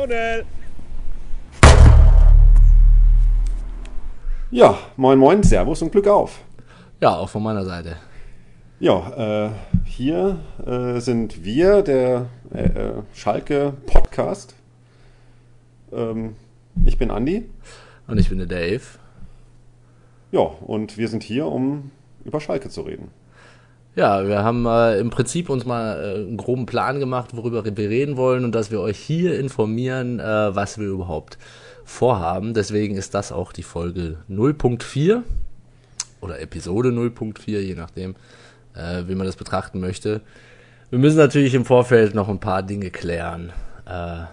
Tunnel! Ja, moin moin, Servus und Glück auf. Ja, auch von meiner Seite. Ja, äh, hier äh, sind wir, der äh, äh, Schalke Podcast. Ähm, ich bin Andi. Und ich bin der Dave. Ja, und wir sind hier, um über Schalke zu reden. Ja, wir haben äh, im Prinzip uns mal äh, einen groben Plan gemacht, worüber wir reden wollen und dass wir euch hier informieren, äh, was wir überhaupt vorhaben. Deswegen ist das auch die Folge 0.4 oder Episode 0.4, je nachdem, äh, wie man das betrachten möchte. Wir müssen natürlich im Vorfeld noch ein paar Dinge klären. Äh,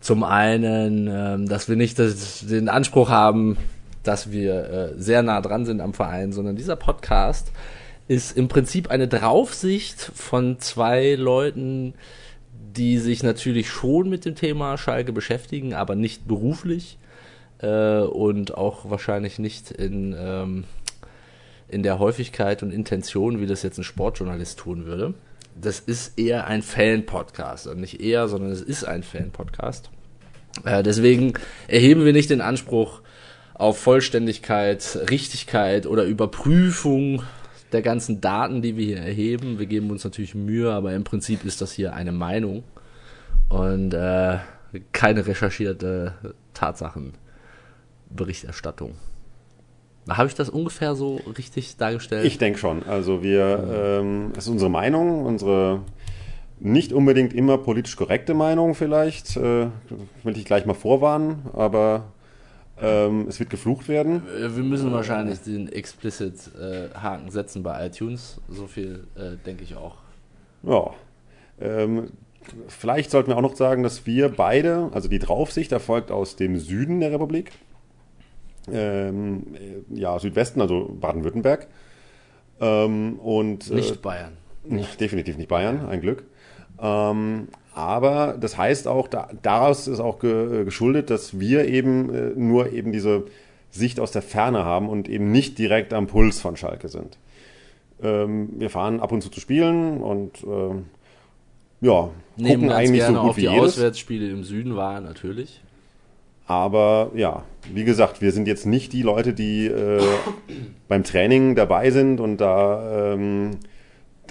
zum einen, äh, dass wir nicht das, den Anspruch haben, dass wir äh, sehr nah dran sind am Verein, sondern dieser Podcast ist im Prinzip eine Draufsicht von zwei Leuten, die sich natürlich schon mit dem Thema Schalke beschäftigen, aber nicht beruflich äh, und auch wahrscheinlich nicht in, ähm, in der Häufigkeit und Intention, wie das jetzt ein Sportjournalist tun würde. Das ist eher ein Fan-Podcast. Nicht eher, sondern es ist ein Fan-Podcast. Äh, deswegen erheben wir nicht den Anspruch auf Vollständigkeit, Richtigkeit oder Überprüfung der ganzen Daten, die wir hier erheben. Wir geben uns natürlich Mühe, aber im Prinzip ist das hier eine Meinung und äh, keine recherchierte Tatsachenberichterstattung. Habe ich das ungefähr so richtig dargestellt? Ich denke schon. Also wir, ähm, das ist unsere Meinung, unsere nicht unbedingt immer politisch korrekte Meinung vielleicht. Äh, will ich gleich mal vorwarnen, aber ähm, es wird geflucht werden. Wir müssen wahrscheinlich den Explicit-Haken äh, setzen bei iTunes. So viel äh, denke ich auch. Ja. Ähm, vielleicht sollten wir auch noch sagen, dass wir beide, also die Draufsicht erfolgt aus dem Süden der Republik. Ähm, ja, Südwesten, also Baden-Württemberg. Ähm, und, äh, nicht Bayern. Nicht, definitiv nicht Bayern, ein Glück. Ähm, aber das heißt auch, da, daraus ist auch ge, geschuldet, dass wir eben äh, nur eben diese Sicht aus der Ferne haben und eben nicht direkt am Puls von Schalke sind. Ähm, wir fahren ab und zu zu spielen und ähm, ja, Nehmen gucken eigentlich so gut auf wie die jedes. Auswärtsspiele im Süden war natürlich. Aber ja, wie gesagt, wir sind jetzt nicht die Leute, die äh, beim Training dabei sind und da ähm,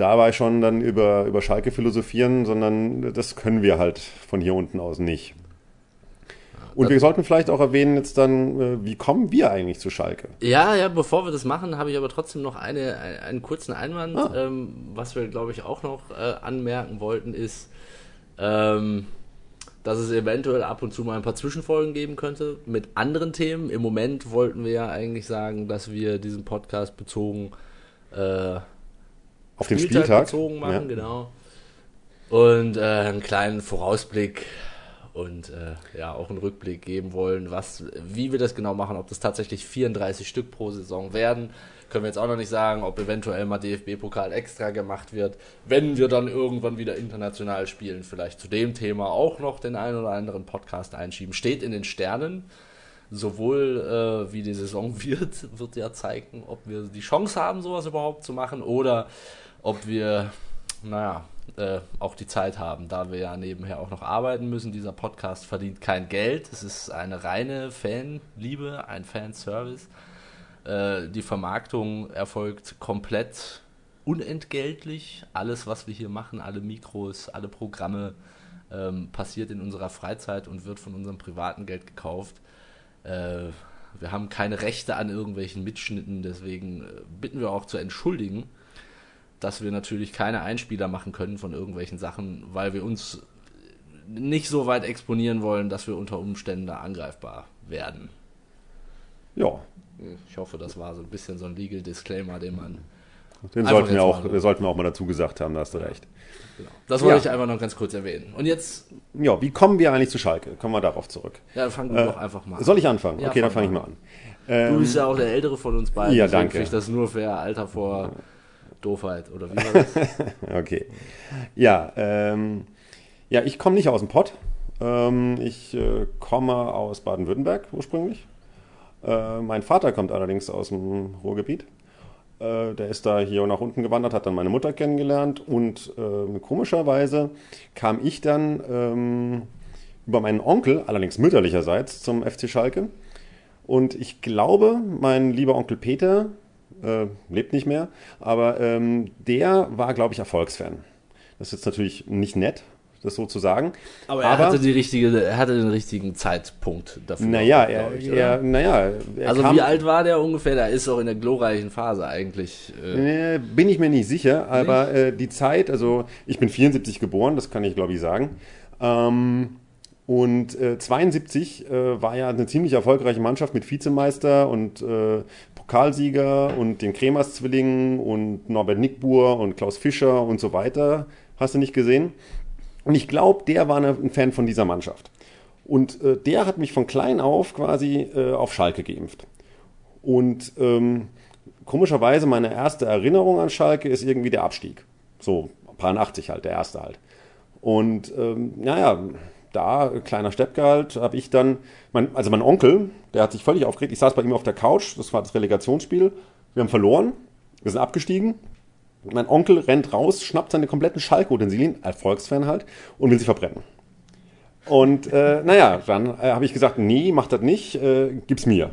dabei schon dann über, über Schalke philosophieren, sondern das können wir halt von hier unten aus nicht. Und wir sollten vielleicht auch erwähnen jetzt dann, äh, wie kommen wir eigentlich zu Schalke? Ja, ja, bevor wir das machen, habe ich aber trotzdem noch eine, einen kurzen Einwand. Ah. Ähm, was wir, glaube ich, auch noch äh, anmerken wollten, ist, ähm, dass es eventuell ab und zu mal ein paar Zwischenfolgen geben könnte mit anderen Themen. Im Moment wollten wir ja eigentlich sagen, dass wir diesen Podcast bezogen äh, auf den Spieltag bezogen machen, ja. genau. Und äh, einen kleinen Vorausblick und äh, ja auch einen Rückblick geben wollen, was, wie wir das genau machen, ob das tatsächlich 34 Stück pro Saison werden, können wir jetzt auch noch nicht sagen, ob eventuell mal DFB-Pokal extra gemacht wird, wenn wir dann irgendwann wieder international spielen, vielleicht zu dem Thema auch noch den einen oder anderen Podcast einschieben. Steht in den Sternen. Sowohl äh, wie die Saison wird, wird ja zeigen, ob wir die Chance haben, sowas überhaupt zu machen oder ob wir, naja, äh, auch die Zeit haben, da wir ja nebenher auch noch arbeiten müssen. Dieser Podcast verdient kein Geld. Es ist eine reine Fanliebe, ein Fanservice. Äh, die Vermarktung erfolgt komplett unentgeltlich. Alles, was wir hier machen, alle Mikros, alle Programme, ähm, passiert in unserer Freizeit und wird von unserem privaten Geld gekauft. Äh, wir haben keine Rechte an irgendwelchen Mitschnitten, deswegen äh, bitten wir auch zu entschuldigen dass wir natürlich keine Einspieler machen können von irgendwelchen Sachen, weil wir uns nicht so weit exponieren wollen, dass wir unter Umständen da angreifbar werden. Ja. Ich hoffe, das war so ein bisschen so ein Legal Disclaimer, den man. Den sollten wir, auch, sollten wir auch mal dazu gesagt haben, da hast du recht. Genau. Das wollte ja. ich einfach noch ganz kurz erwähnen. Und jetzt. Ja, wie kommen wir eigentlich zu Schalke? Kommen wir darauf zurück. Ja, dann fangen wir äh, doch einfach mal an. Soll ich anfangen? Ja, okay, dann fange ich mal an. du bist ja auch der Ältere von uns beiden. Ja, danke. Ich das nur für Alter vor Doofheit oder wie war das? okay. Ja, ähm, ja ich komme nicht aus dem Pott. Ähm, ich äh, komme aus Baden-Württemberg ursprünglich. Äh, mein Vater kommt allerdings aus dem Ruhrgebiet. Äh, der ist da hier nach unten gewandert, hat dann meine Mutter kennengelernt und ähm, komischerweise kam ich dann ähm, über meinen Onkel, allerdings mütterlicherseits, zum FC Schalke. Und ich glaube, mein lieber Onkel Peter äh, lebt nicht mehr, aber ähm, der war, glaube ich, Erfolgsfan. Das ist jetzt natürlich nicht nett, das so zu sagen. Aber er Aber- hatte, die richtige, er hatte den richtigen Zeitpunkt dafür. Naja, er, ich, er, naja, er also kam, wie alt war der ungefähr? Der ist auch in der glorreichen Phase eigentlich. Äh, Äh, bin ich mir nicht sicher, aber äh, die Zeit, also ich bin 74 geboren, das kann ich glaube ich sagen. Ähm, und äh, 72 äh, war ja eine ziemlich erfolgreiche Mannschaft mit Vizemeister und äh, Pokalsieger und den Kremers-Zwillingen und Norbert Nickbuhr und Klaus Fischer und so weiter. Hast du nicht gesehen? Und ich glaube, der war eine- ein Fan von dieser Mannschaft. Und äh, der hat mich von klein auf quasi äh, auf Schalke geimpft. Und ähm, komischerweise meine erste Erinnerung an Schalke ist irgendwie der Abstieg. So, paar 80 halt, der erste halt. Und ähm, naja, da, kleiner Steppke halt, habe ich dann, mein, also mein Onkel, der hat sich völlig aufgeregt. Ich saß bei ihm auf der Couch, das war das Relegationsspiel. Wir haben verloren, wir sind abgestiegen. Mein Onkel rennt raus, schnappt seine kompletten Schalke-Utensilien, Erfolgsfan halt, und will sie verbrennen. Und äh, naja, dann äh, habe ich gesagt, nee, mach das nicht, äh, gib's mir.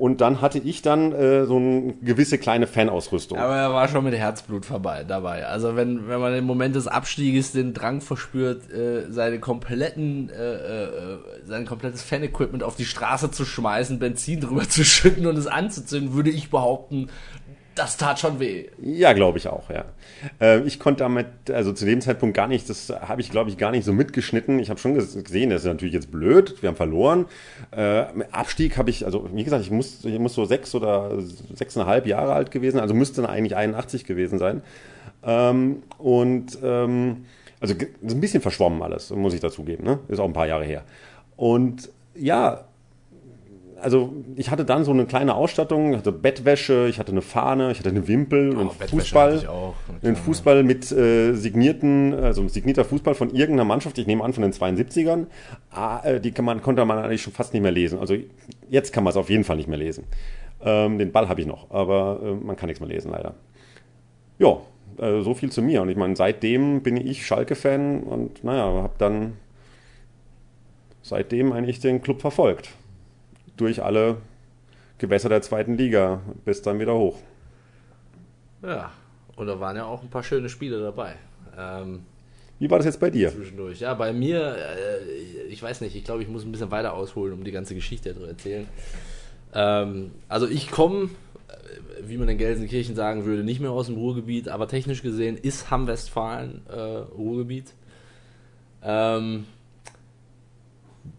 Und dann hatte ich dann äh, so eine gewisse kleine Fanausrüstung. aber er war schon mit Herzblut vorbei, dabei. Also wenn, wenn man im Moment des Abstieges den Drang verspürt, äh, seine kompletten, äh, äh, sein komplettes Fan-Equipment auf die Straße zu schmeißen, Benzin drüber zu schütten und es anzuzünden, würde ich behaupten, das tat schon weh. Ja, glaube ich auch, ja. Äh, ich konnte damit, also zu dem Zeitpunkt gar nicht, das habe ich, glaube ich, gar nicht so mitgeschnitten. Ich habe schon ges- gesehen, das ist natürlich jetzt blöd, wir haben verloren. Äh, Abstieg habe ich, also wie gesagt, ich muss, ich muss so sechs oder sechseinhalb Jahre alt gewesen, also müsste dann eigentlich 81 gewesen sein. Ähm, und ähm, also ein bisschen verschwommen alles, muss ich dazugeben, ne? Ist auch ein paar Jahre her. Und ja, also ich hatte dann so eine kleine Ausstattung, ich hatte Bettwäsche, ich hatte eine Fahne, ich hatte eine Wimpel, Oh, Bettwäsche Fußball, hatte ich auch. einen Fußball mit äh, signierten, also signierter Fußball von irgendeiner Mannschaft, ich nehme an von den 72ern, ah, äh, die kann man, konnte man eigentlich schon fast nicht mehr lesen. Also jetzt kann man es auf jeden Fall nicht mehr lesen. Ähm, den Ball habe ich noch, aber äh, man kann nichts mehr lesen leider. Ja, äh, so viel zu mir. Und ich meine, seitdem bin ich Schalke-Fan und naja, habe dann seitdem eigentlich den Club verfolgt. Durch alle Gewässer der zweiten Liga bis dann wieder hoch. Ja, und da waren ja auch ein paar schöne Spiele dabei. Ähm, Wie war das jetzt bei dir? zwischendurch. Ja, bei mir, äh, ich weiß nicht, ich glaube, ich muss ein bisschen weiter ausholen, um die ganze Geschichte zu erzählen. Ähm, also ich komme, äh, wie man in Gelsenkirchen sagen würde, nicht mehr aus dem Ruhrgebiet, aber technisch gesehen ist Hamm-Westfalen äh, Ruhrgebiet. Ähm,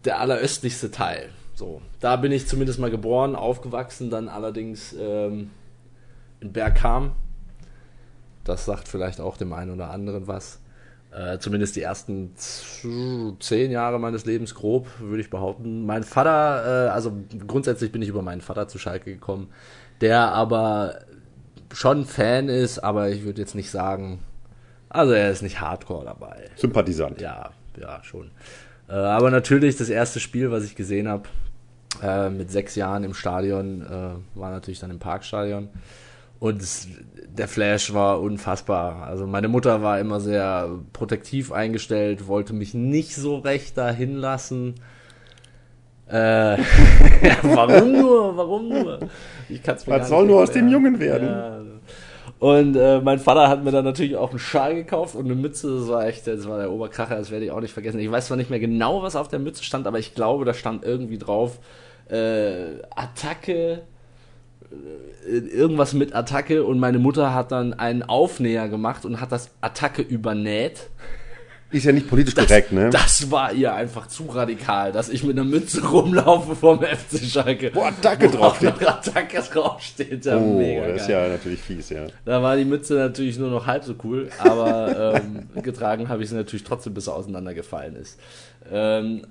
der alleröstlichste Teil. So, da bin ich zumindest mal geboren, aufgewachsen, dann allerdings ähm, in Bergham. Das sagt vielleicht auch dem einen oder anderen was. Äh, zumindest die ersten zehn Jahre meines Lebens grob, würde ich behaupten. Mein Vater, äh, also grundsätzlich bin ich über meinen Vater zu Schalke gekommen, der aber schon Fan ist, aber ich würde jetzt nicht sagen, also er ist nicht hardcore dabei. Sympathisant. Ja, ja, schon. Äh, aber natürlich das erste Spiel, was ich gesehen habe, äh, mit sechs Jahren im Stadion, äh, war natürlich dann im Parkstadion. Und der Flash war unfassbar. Also meine Mutter war immer sehr protektiv eingestellt, wollte mich nicht so recht dahin lassen. Äh, ja, warum nur? Warum nur? Ich kann's mir Was soll nur aus dem. Jungen werden? Ja. Und äh, mein Vater hat mir dann natürlich auch einen Schal gekauft und eine Mütze. Das war echt, das war der Oberkracher, das werde ich auch nicht vergessen. Ich weiß zwar nicht mehr genau, was auf der Mütze stand, aber ich glaube, da stand irgendwie drauf äh, Attacke, äh, irgendwas mit Attacke und meine Mutter hat dann einen Aufnäher gemacht und hat das Attacke übernäht. Ist ja nicht politisch Das, korrekt, ne? das war ihr einfach zu radikal, dass ich mit einer Mütze rumlaufe vom FC Schalke. Wo Attacke Wo draufsteht. noch Attacke draufsteht. Ja, oh, mega das ist geil. ja natürlich fies, ja. Da war die Mütze natürlich nur noch halb so cool, aber ähm, getragen habe ich sie natürlich trotzdem, bis sie auseinandergefallen ist. Ähm,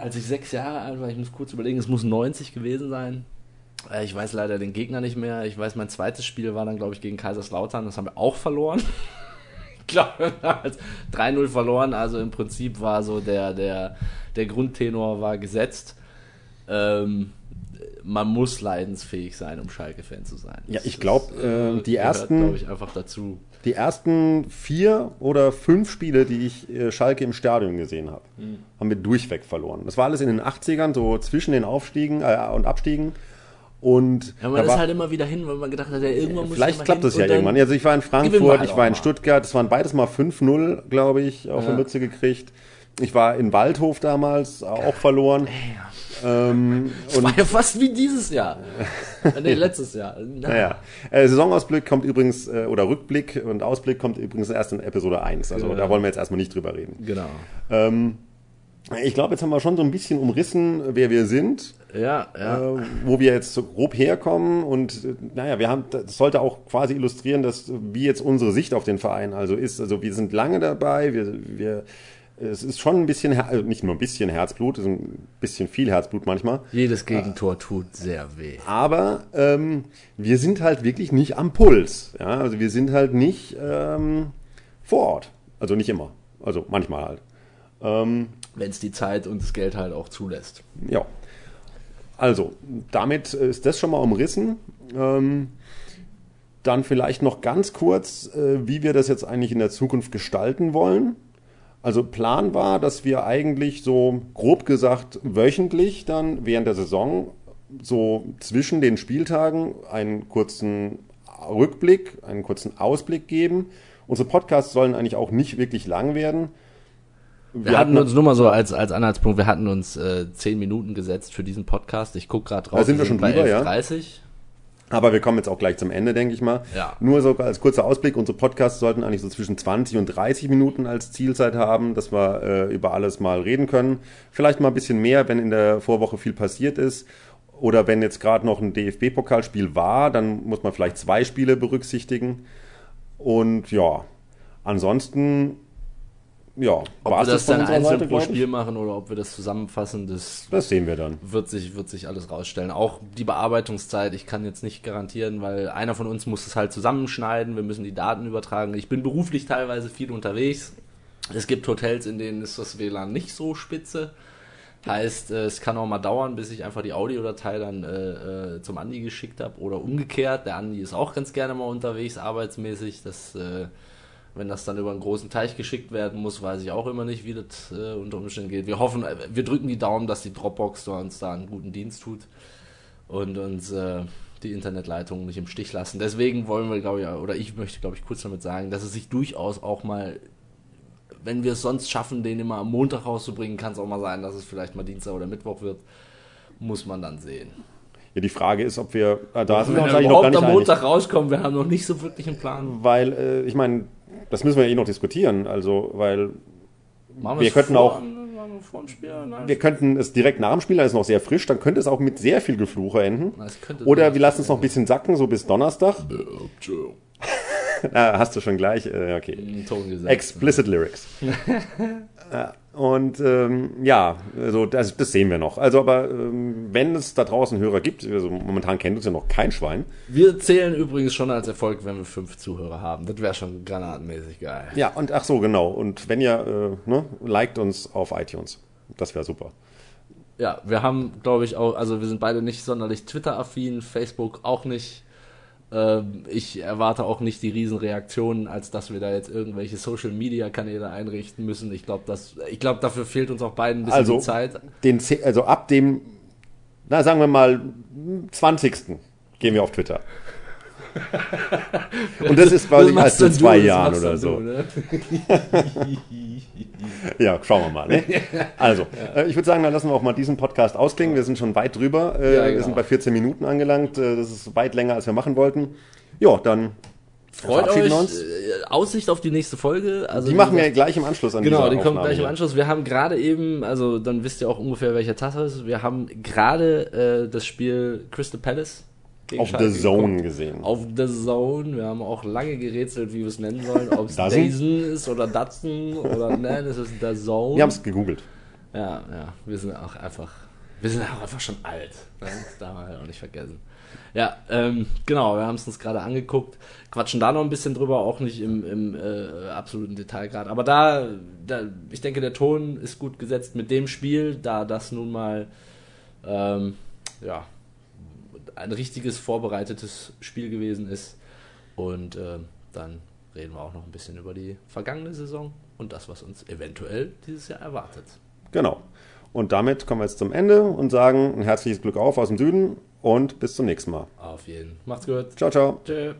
als ich sechs Jahre alt war, ich muss kurz überlegen, es muss 90 gewesen sein. Äh, Ich weiß leider den Gegner nicht mehr. Ich weiß, mein zweites Spiel war dann, glaube ich, gegen Kaiserslautern. Das haben wir auch verloren. ich glaube, jetzt 3-0 verloren. Also im Prinzip war so der, der, der Grundtenor war gesetzt. Ähm, man muss leidensfähig sein, um Schalke-Fan zu sein. Ja, ich glaube, äh, die ersten, glaube ich, einfach dazu. Die ersten vier oder fünf Spiele, die ich äh, Schalke im Stadion gesehen habe, mhm. haben wir durchweg verloren. Das war alles in den 80ern, so zwischen den Aufstiegen äh, und Abstiegen. Und ja, man ist halt immer wieder hin, weil man gedacht hat, ja, irgendwann muss Vielleicht klappt das ja irgendwann. Also ich war in Frankfurt, ich war in Stuttgart, es waren beides mal 5-0, glaube ich, auf ja. der Mütze gekriegt. Ich war in Waldhof damals, auch verloren. Ähm, das war ja fast wie dieses Jahr. nee, letztes Jahr. Naja. Äh, Saisonausblick kommt übrigens, äh, oder Rückblick und Ausblick kommt übrigens erst in Episode 1. Also genau. da wollen wir jetzt erstmal nicht drüber reden. Genau. Ähm, ich glaube, jetzt haben wir schon so ein bisschen umrissen, wer wir sind. Ja, ja. Äh, wo wir jetzt so grob herkommen und äh, naja, wir haben, das sollte auch quasi illustrieren, dass wie jetzt unsere Sicht auf den Verein also ist. Also wir sind lange dabei, wir, wir es ist schon ein bisschen, also nicht nur ein bisschen Herzblut, es ist ein bisschen viel Herzblut manchmal. Jedes Gegentor tut sehr weh. Aber ähm, wir sind halt wirklich nicht am Puls. Ja? Also wir sind halt nicht ähm, vor Ort. Also nicht immer. Also manchmal halt. Ähm, Wenn es die Zeit und das Geld halt auch zulässt. Ja. Also, damit ist das schon mal umrissen. Ähm, dann vielleicht noch ganz kurz, äh, wie wir das jetzt eigentlich in der Zukunft gestalten wollen. Also Plan war, dass wir eigentlich so grob gesagt wöchentlich dann während der Saison so zwischen den Spieltagen einen kurzen Rückblick, einen kurzen Ausblick geben. Unsere Podcasts sollen eigentlich auch nicht wirklich lang werden. Wir, wir hatten uns nur mal so als, als Anhaltspunkt, wir hatten uns äh, zehn Minuten gesetzt für diesen Podcast. Ich gucke gerade drauf. Da sind wir, wir sind schon drüber, ja. 30. Aber wir kommen jetzt auch gleich zum Ende, denke ich mal. Ja. Nur so als kurzer Ausblick, unsere Podcasts sollten eigentlich so zwischen 20 und 30 Minuten als Zielzeit haben, dass wir äh, über alles mal reden können. Vielleicht mal ein bisschen mehr, wenn in der Vorwoche viel passiert ist. Oder wenn jetzt gerade noch ein DFB-Pokalspiel war, dann muss man vielleicht zwei Spiele berücksichtigen. Und ja, ansonsten ja, ob wir das dann einzeln pro Spiel machen oder ob wir das zusammenfassen, das, das sehen wir dann. Wird sich, wird sich alles rausstellen. Auch die Bearbeitungszeit, ich kann jetzt nicht garantieren, weil einer von uns muss es halt zusammenschneiden, wir müssen die Daten übertragen. Ich bin beruflich teilweise viel unterwegs. Es gibt Hotels, in denen ist das WLAN nicht so spitze. Heißt, äh, es kann auch mal dauern, bis ich einfach die Audiodatei dann äh, äh, zum Andi geschickt habe oder umgekehrt. Der Andi ist auch ganz gerne mal unterwegs, arbeitsmäßig. Das äh, wenn das dann über einen großen Teich geschickt werden muss, weiß ich auch immer nicht, wie das äh, unter Umständen geht. Wir hoffen, äh, wir drücken die Daumen, dass die Dropbox uns da einen guten Dienst tut und uns äh, die Internetleitung nicht im Stich lassen. Deswegen wollen wir, glaube ich, oder ich möchte, glaube ich, kurz damit sagen, dass es sich durchaus auch mal, wenn wir es sonst schaffen, den immer am Montag rauszubringen, kann es auch mal sein, dass es vielleicht mal Dienstag oder Mittwoch wird. Muss man dann sehen. Ja, die Frage ist, ob wir, äh, da sind wir eigentlich noch gar nicht am Montag einig. rauskommen, wir haben noch nicht so wirklich einen Plan. Weil, äh, ich meine, das müssen wir ja eh noch diskutieren, also, weil Machen wir könnten auch. Spiel, wir könnten es direkt nach dem Spiel, da ist noch sehr frisch, dann könnte es auch mit sehr viel Gefluche enden. Oder wir lassen es noch ein bisschen sacken, so bis Donnerstag. ah, hast du schon gleich, äh, okay. Explicit Lyrics. Und ähm, ja, also das, das sehen wir noch. Also, aber ähm, wenn es da draußen Hörer gibt, also momentan kennt uns ja noch kein Schwein. Wir zählen übrigens schon als Erfolg, wenn wir fünf Zuhörer haben. Das wäre schon granatenmäßig geil. Ja, und ach so, genau. Und wenn ihr, äh, ne, liked uns auf iTunes. Das wäre super. Ja, wir haben, glaube ich, auch, also wir sind beide nicht sonderlich Twitter-affin, Facebook auch nicht. Ähm, ich erwarte auch nicht die Riesenreaktionen, als dass wir da jetzt irgendwelche Social Media Kanäle einrichten müssen. Ich glaube, ich glaube, dafür fehlt uns auch beiden ein bisschen also, die Zeit. Den, also ab dem, na sagen wir mal, 20. gehen wir auf Twitter. Und das ist quasi erst in zwei Jahren oder so. Du, ne? ja, schauen wir mal. Ne? Also, ja. äh, ich würde sagen, dann lassen wir auch mal diesen Podcast ausklingen. Wir sind schon weit drüber. Äh, ja, genau. Wir sind bei 14 Minuten angelangt. Äh, das ist weit länger, als wir machen wollten. Ja, dann Freut euch. Uns. Aussicht auf die nächste Folge. Also die machen wir gleich im Anschluss an Genau, die kommt gleich im Anschluss. Wir haben gerade eben, also dann wisst ihr auch ungefähr, welcher Tag es ist. Wir haben gerade äh, das Spiel Crystal Palace auf The Zone gekommen. gesehen. Auf The Zone. Wir haben auch lange gerätselt, wie wir es nennen sollen. Ob es Dazen ist oder Datsun oder nein, es ist The Zone. Wir haben es gegoogelt. Ja, ja. Wir sind auch einfach, wir sind auch einfach schon alt. Ne? Das darf man halt auch nicht vergessen. Ja, ähm, genau, wir haben es uns gerade angeguckt, quatschen da noch ein bisschen drüber, auch nicht im, im äh, absoluten Detailgrad. Aber da, da, ich denke, der Ton ist gut gesetzt mit dem Spiel, da das nun mal, ähm, ja, ein richtiges vorbereitetes Spiel gewesen ist. Und äh, dann reden wir auch noch ein bisschen über die vergangene Saison und das, was uns eventuell dieses Jahr erwartet. Genau. Und damit kommen wir jetzt zum Ende und sagen ein herzliches Glück auf aus dem Süden und bis zum nächsten Mal. Auf jeden. Macht's gut. Ciao, ciao. Tschö.